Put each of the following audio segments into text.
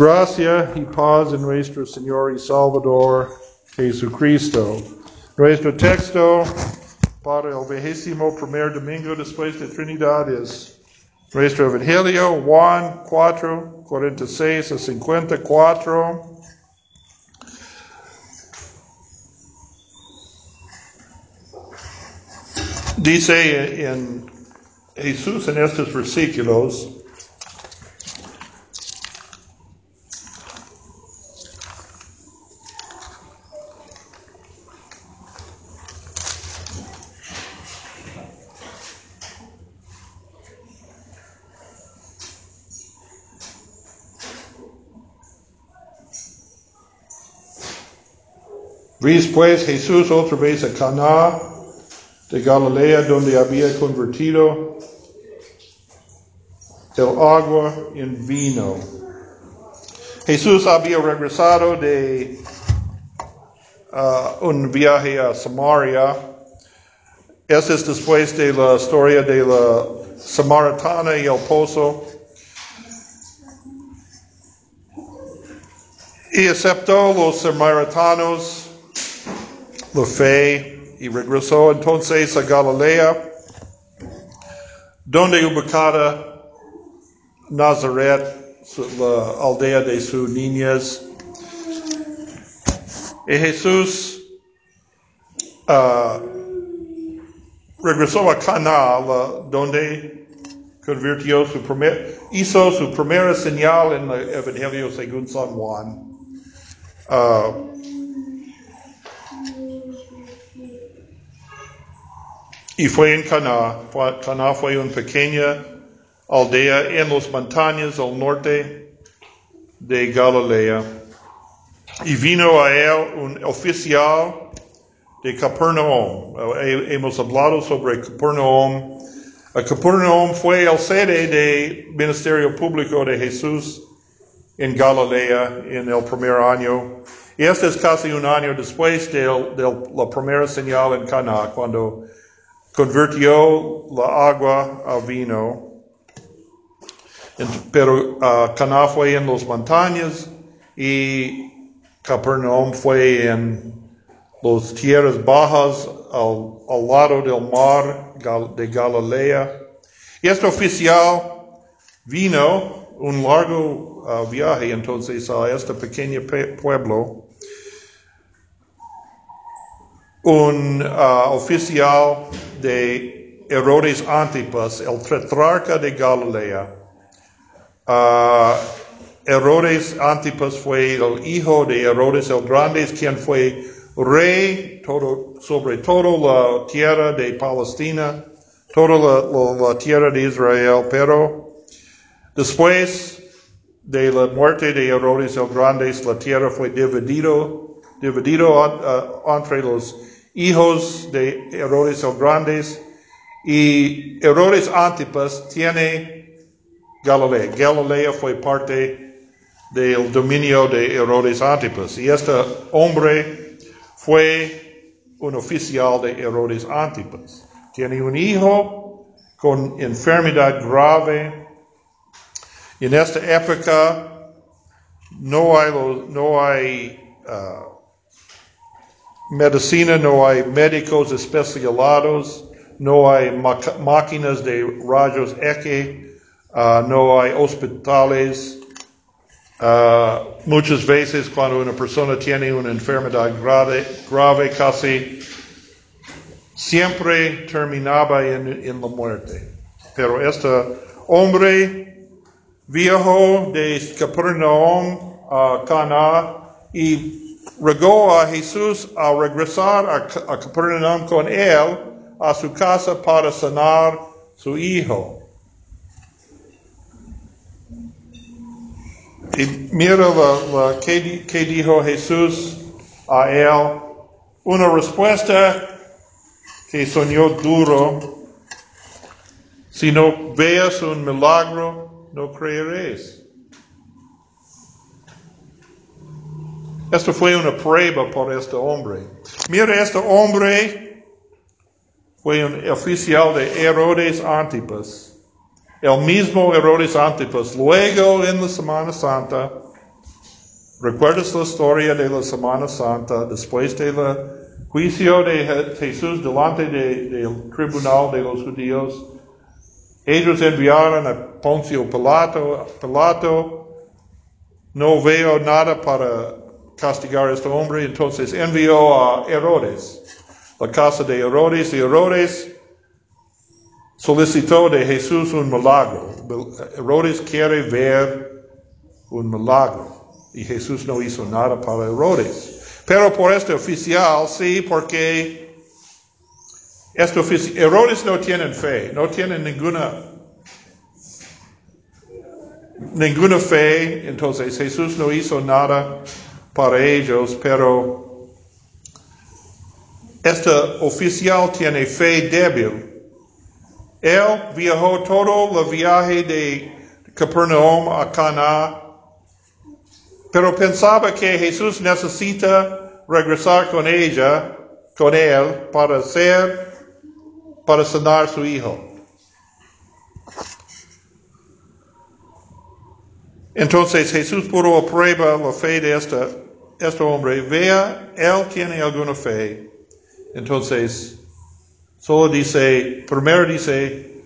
Gracia y paz en nuestro Señor y Salvador Jesucristo. Nuestro texto para el vigésimo primer domingo después de Trinidad es nuestro Evangelio, Juan 4, 46 a 54. Dice en Jesús en estos versículos, Después Jesús otra vez a Cana de Galilea donde había convertido el agua en vino. Jesús había regresado de uh, un viaje a Samaria. Esa es después de la historia de la Samaritana y el pozo. Y aceptó los samaritanos la fe y regresó entonces a Galilea, donde ubicada Nazaret, la aldea de su niñez. Y Jesús uh, regresó a Cana, donde convirtió su primer, hizo su primera señal en el Evangelio según San Juan. Uh, y fue en Cana. Cana fue una pequeña aldea en las montañas al norte de Galilea. Y vino a él un oficial de Capernaum. Hemos hablado sobre Capernaum. Capernaum fue el sede del ministerio público de Jesús en Galilea en el primer año. Y este es casi un año después de, la primera señal en Cana, cuando convirtió la agua a vino. Pero uh, fue en las montañas y Capernaum fue en las tierras bajas al, al lado del mar de Galilea. Y este oficial vino un largo uh, viaje entonces a este pequeño pueblo. Un uh, oficial de Herodes Antipas, el tetrarca de Galilea. Uh, Herodes Antipas fue el hijo de Herodes el Grande, quien fue rey sobre toda la tierra de Palestina, toda la, la, tierra de Israel, pero después de la muerte de Herodes el Grande, la tierra fue dividido, dividido uh, entre los hijos de Herodes el Grandes y Herodes Antipas tiene Galilea. Galilea fue parte del dominio de Herodes Antipas y este hombre fue un oficial de Herodes Antipas. Tiene un hijo con enfermedad grave. En esta época no hay, no hay uh, medicina, no hay médicos especializados, no hay máquinas de rayos X, uh, no hay hospitales. Uh, muchas veces cuando una persona tiene una enfermedad grave, grave casi siempre terminaba en, en la muerte. Pero este hombre viejo de Capernaum a Cana y rogó a Jesús a regresar a, Capernaum con él a su casa para sanar su hijo. Y mira la, que, dijo Jesús a él. Una respuesta que soñó duro. Si no veas un milagro, no creeréis. Esto fue una prueba por este hombre. Mira, este hombre fue un oficial de Herodes Antipas. El mismo Herodes Antipas. Luego en la Semana Santa, ¿Recuerdas la historia de la Semana Santa después del juicio de Jesús delante del tribunal de los judíos? Ellos enviaron a Poncio Pilato, Pilato, no veo nada para castigar a este hombre, entonces envió a Herodes, la casa de Herodes, y Herodes solicitó de Jesús un milagro. Herodes quiere ver un milagro, y Jesús no hizo nada para Herodes. Pero por este oficial, sí, porque este oficial, Herodes no tienen fe, no tienen ninguna ninguna fe, entonces Jesús no hizo nada para ellos, pero este oficial tiene fe débil. Él viajó todo el viaje de Capernaum a Cana, pero pensaba que Jesús necesita regresar con ella, con él, para hacer, para sanar su hijo. Entonces Jesús puso a prueba la fe de este, este hombre. Vea, él tiene alguna fe. Entonces, solo dice, primero dice,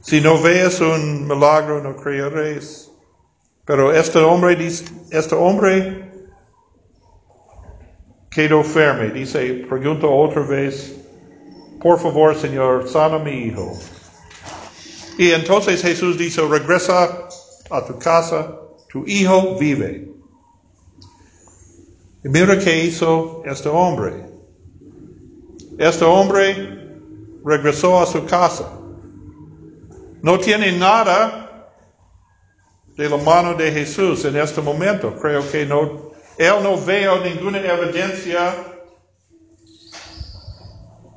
si no veas un milagro, no creeréis. Pero este hombre, este hombre quedó firme. Dice, pregunto otra vez, por favor, Señor, sana mi hijo. Y entonces Jesús dice, regresa a tu casa, tu hijo vive. Y mira qué hizo este hombre. Este hombre regresó a su casa. No tiene nada de la mano de Jesús en este momento. Creo que no, él no veo ninguna evidencia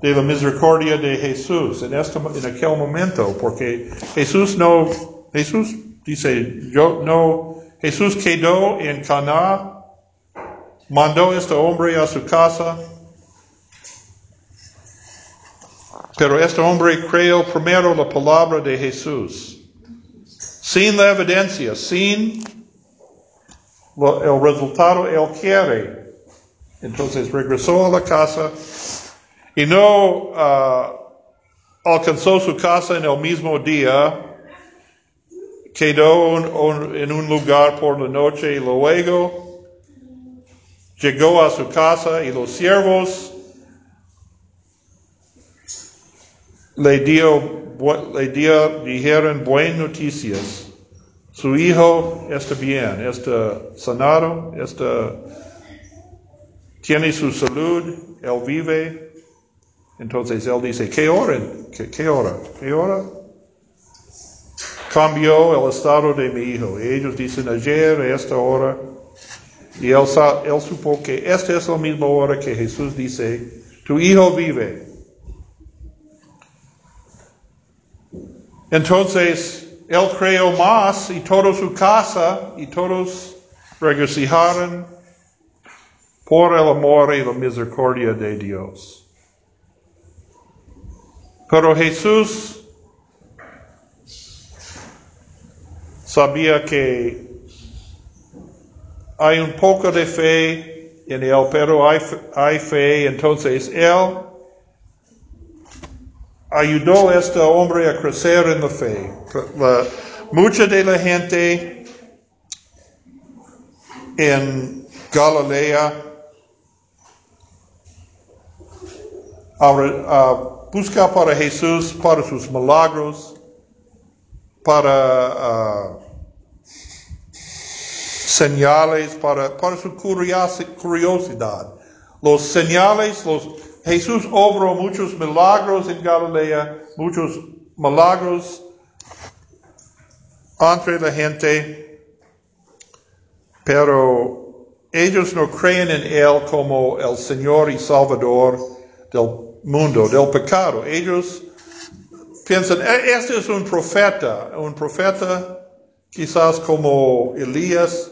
de la misericordia de Jesús en, este, en aquel momento, porque Jesús no, Jesús Dice, yo no, Jesús quedó en Cana, mandó este hombre a su casa, pero este hombre creyó primero la palabra de Jesús, sin la evidencia, sin el resultado él quiere. Entonces regresó a la casa y no uh, alcanzó su casa en el mismo día, quedó en un lugar por la noche y luego llegó a su casa y los siervos le dio, le dio, dijeron buenas noticias. Su hijo está bien, está sanado, está, tiene su salud, él vive. Entonces él dice, ¿qué hora? ¿Qué, qué hora? ¿Qué hora? cambió el estado de mi hijo. ellos dicen ayer, a esta hora. Y él, supo que esta es la misma hora que Jesús dice, tu hijo vive. Entonces, él creó más y toda su casa y todos regocijaron por el amor y la misericordia de Dios. Pero Jesús sabía que hay un poco de fe en él, pero hay, hay fe, entonces él ayudó a este hombre a crecer en la fe. mucha de la gente en Galilea uh, busca para Jesús, para sus milagros, para uh, señales para, para su curiosidad. Los señales, los, Jesús obró muchos milagros en Galilea, muchos milagros entre la gente, pero ellos no creen en Él como el Señor y Salvador del mundo, del pecado. Ellos piensan, e-, este es un profeta, un profeta quizás como Elías,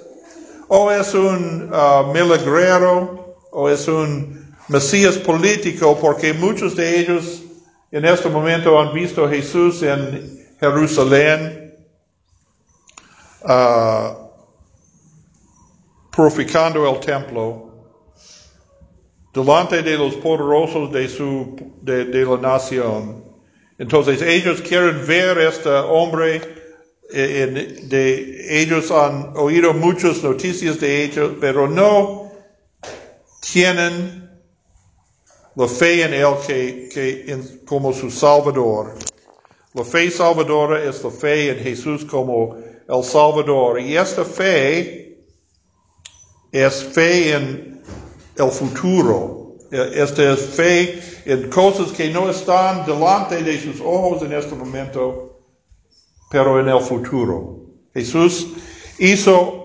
o es un uh, milagrero, o es un Mesías político, porque muchos de ellos en este momento han visto a Jesús en Jerusalén. Uh, el templo delante de los poderosos de, su, de, de la nación. Entonces ellos quieren ver a este hombre, eh, de, ellos han oído muchas noticias de ellos, pero no tienen la fe en él que, que como su Salvador. La fe salvadora es la fe en Jesús como el Salvador. Y esta fe es fe en el futuro. Esta es fe en cosas que no están delante de sus ojos en este momento, pero en el futuro. Jesús hizo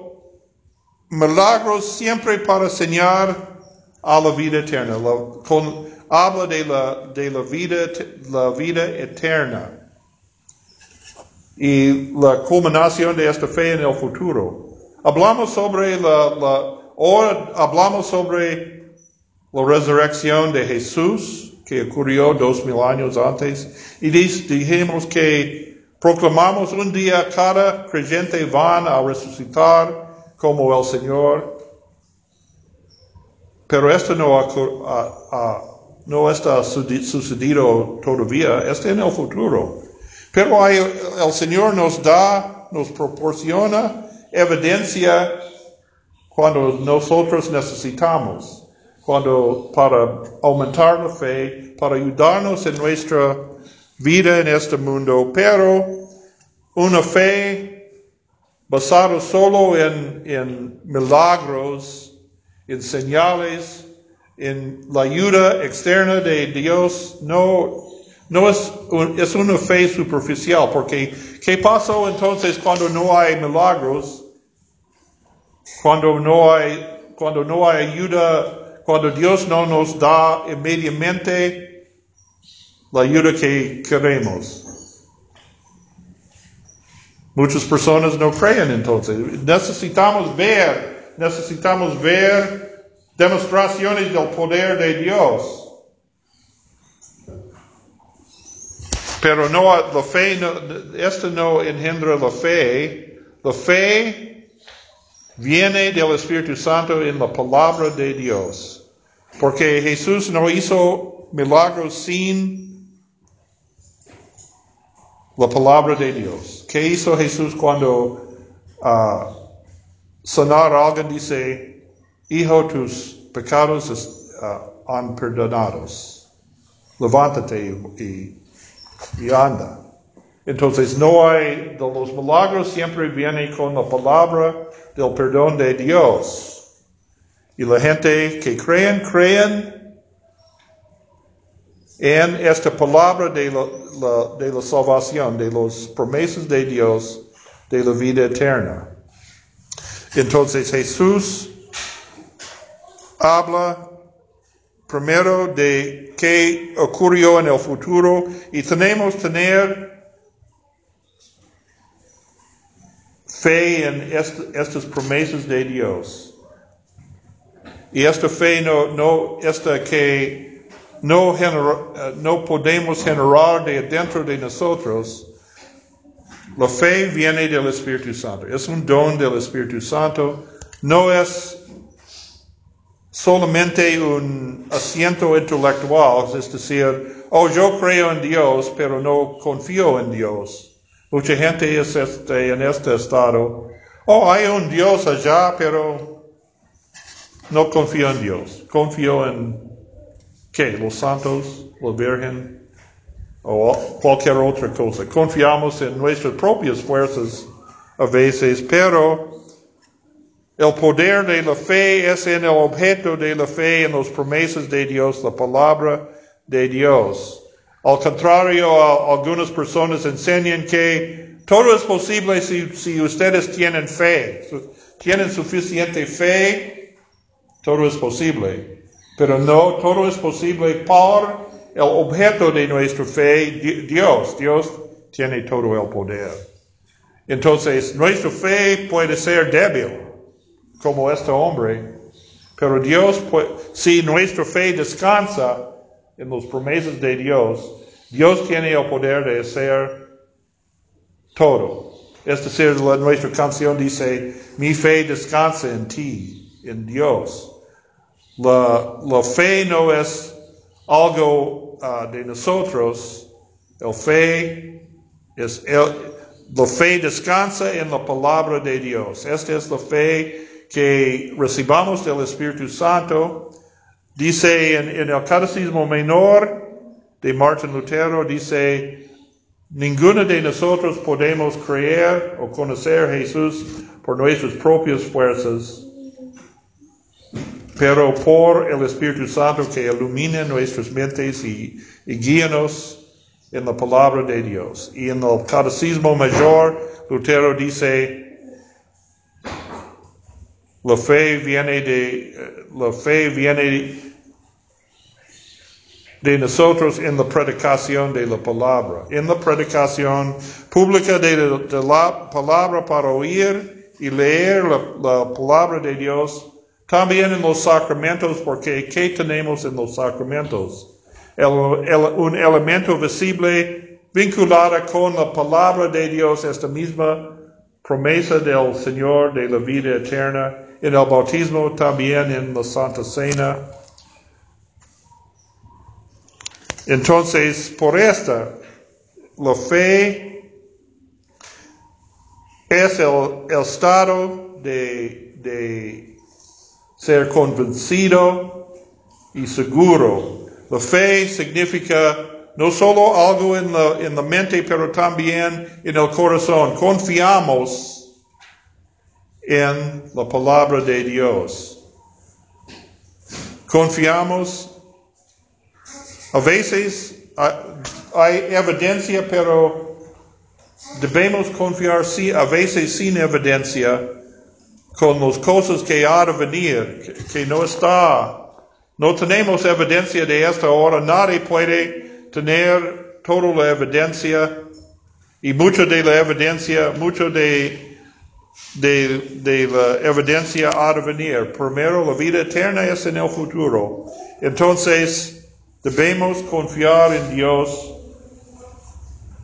milagros siempre para enseñar a la vida eterna. habla de la, de la vida, la vida eterna y la culminación de esta fe en el futuro. Hablamos sobre la, la hablamos sobre la resurrección de Jesús que ocurrió dos mil años antes y dijimos que proclamamos un día cada creyente van a resucitar como el Señor. Pero esto no, no está sucedido todavía, está en el futuro. Pero el Señor nos da, nos proporciona evidencia cuando nosotros necesitamos, cuando para aumentar la fe, para ayudarnos en nuestra vida en este mundo, pero una fe basada solo en, milagros, en señales, en la ayuda externa de Dios, no es una fe superficial, porque ¿qué pasó entonces cuando no hay milagros? Cuando no hay, cuando no hay ayuda, cuando Dios no nos da inmediatamente la ayuda que queremos. Muchas personas no creen entonces. Necesitamos ver, necesitamos ver demostraciones del poder de Dios. Pero no, la fe, no, esto no engendra la fe. La fe viene del Espíritu Santo en la palabra de Dios. Porque Jesús no hizo milagros sin la palabra de Dios. ¿Qué hizo Jesús cuando uh, sanar a alguien? Dice, hijo, tus pecados uh, han perdonados. Levántate y y anda. Entonces no hay, de los milagros siempre viene con la palabra del perdón de Dios. Y la gente que creen, creen en esta palabra de la, de la salvación, de las promesas de Dios, de la vida eterna. Entonces Jesús habla primero de qué ocurrió en el futuro y tenemos que tener fe en estas promesas de Dios. Y esta fe no, no, esta que no, no podemos generar de dentro de nosotros, la fe viene del Espíritu Santo. Es un don del Espíritu Santo. No es solamente un asiento intelectual, es decir, oh, yo creo en Dios, pero no confío en Dios. Mucha gente es este, en este estado. Oh, hay un Dios allá, pero no confío en Dios. Confío en, ¿qué? Los santos, la Virgen, o cualquier otra cosa. Confiamos en nuestras propias fuerzas a veces, pero el poder de la fe es en el objeto de la fe, en las promesas de Dios, la palabra de Dios. Al contrario, algunas personas enseñan que todo es posible si, si ustedes tienen fe. Tienen suficiente fe, todo es posible. Pero no, todo es posible por el objeto de nuestra fe, Dios. Dios tiene todo el poder. Entonces, nuestra fe puede ser débil como este hombre. Pero Dios, si nuestra fe descansa en las promesas de Dios, Dios tiene el poder de hacer todo. Es decir, nuestra canción dice, mi fe descansa en ti. en Dios. La, la fe no es algo uh, de nosotros, el fe es la fe descansa en la palabra de Dios. Esta es la fe que recibamos del Espíritu Santo. Dice en, en el Catecismo Menor de Martin Lutero, dice, ninguno de nosotros podemos creer o conocer a Jesús por nuestras propias fuerzas, pero por el Espíritu Santo que ilumina nuestras mentes y, y guíanos en la palabra de Dios. Y en el Catecismo Mayor, Lutero dice, la fe viene de, la fe viene de nosotros en la predicación de la palabra, en la predicación pública de, la palabra para oír y leer la, la, palabra de Dios, también en los sacramentos, porque ¿qué tenemos en los sacramentos? El, el, un elemento visible vinculado con la palabra de Dios, esta misma promesa del Señor de la vida eterna, en el bautismo también en la Santa Cena, Entonces, por esta, la fe es el, estado de, de, ser convencido y seguro. La fe significa no solo algo en la, en la mente, pero también en el corazón. Confiamos en la palabra de Dios. Confiamos a veces hay evidencia, pero debemos confiar sí, a veces sin evidencia con las cosas que ha de venir, que, no está. No tenemos evidencia de esta hora. Nadie puede tener toda la evidencia y mucho de la evidencia, mucho de, de, de, la evidencia ha de venir. Primero, la vida eterna es en el futuro. Entonces, Debemos confiar en Dios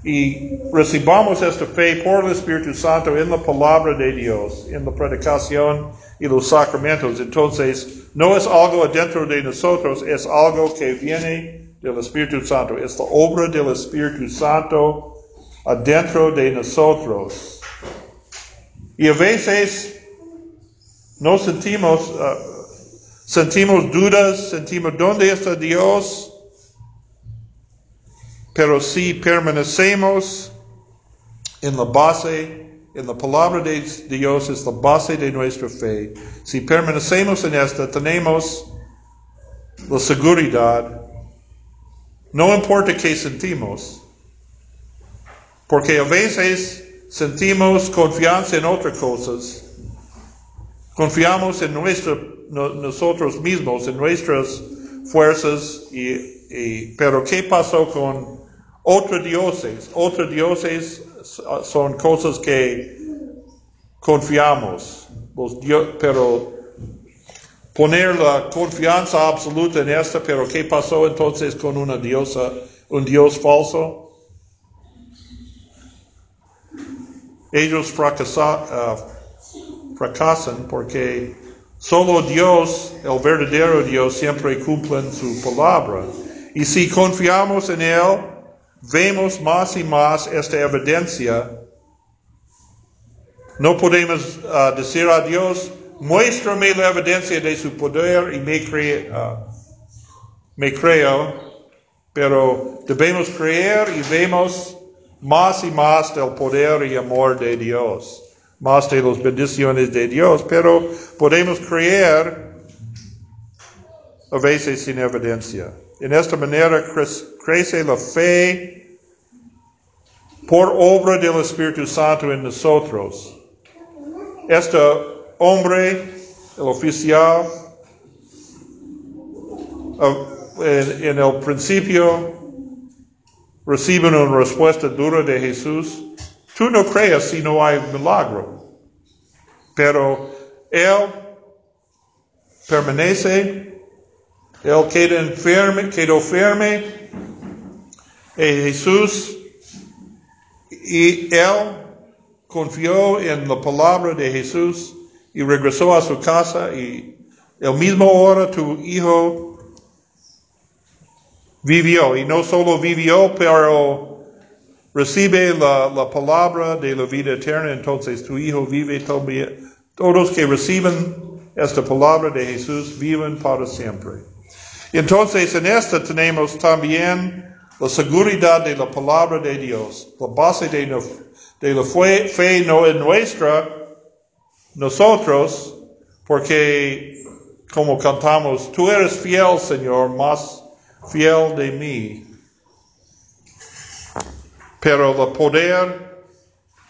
y recibamos esta fe por el Espíritu Santo en la palabra de Dios, en la predicación y los sacramentos. Entonces, no es algo adentro de nosotros, es algo que viene del Espíritu Santo. Es la obra del Espíritu Santo adentro de nosotros. Y a veces no sentimos, uh, sentimos dudas, sentimos dónde está Dios. Pero si permanecemos en la base, en la palabra de Dios es la base de nuestra fe, si permanecemos en esta, tenemos la seguridad, no importa qué sentimos, porque a veces sentimos confianza en otras cosas, confiamos en nosotros mismos, en nuestras fuerzas, y, pero ¿qué pasó con otros dioses, otros dioses son cosas que confiamos, pero poner la confianza absoluta en esta, pero ¿qué pasó entonces con una diosa, un dios falso? Ellos uh, fracasan porque solo Dios, el verdadero Dios, siempre cumple su palabra. Y si confiamos en Él, vemos más y más esta evidencia. No podemos uh, decir a Dios, muéstrame la evidencia de su poder y me, uh, me creo, pero debemos creer y vemos más y más del poder y amor de Dios, más de las bendiciones de Dios, pero podemos creer a veces sin evidencia. En esta manera crece la fe por obra del Espíritu Santo en nosotros. Este hombre, el oficial, en, el principio recibe una respuesta dura de Jesús. Tú no creas si no hay milagro. Pero él permanece él quedó enfermo, quedó firme en Jesús y él confió en la palabra de Jesús y regresó a su casa y el mismo hora tu hijo vivió y no solo vivió, pero recibe la, la palabra de la vida eterna, entonces tu hijo vive todavía. Todos que reciben esta palabra de Jesús viven para siempre. Entonces en esta tenemos también la seguridad de la palabra de Dios, la base de, de la fe, fe no es nuestra, nosotros, porque como cantamos, tú eres fiel, Señor, más fiel de mí. Pero el poder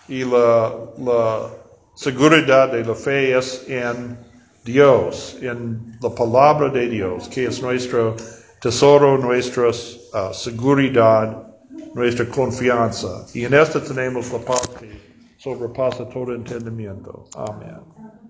y la, la seguridad de la fe es en Dios, en la palabra de Dios, que es nuestro tesoro, nuestra uh, seguridad, nuestra confianza. Y en esto tenemos la paz que sobrepasa todo entendimiento. Amén.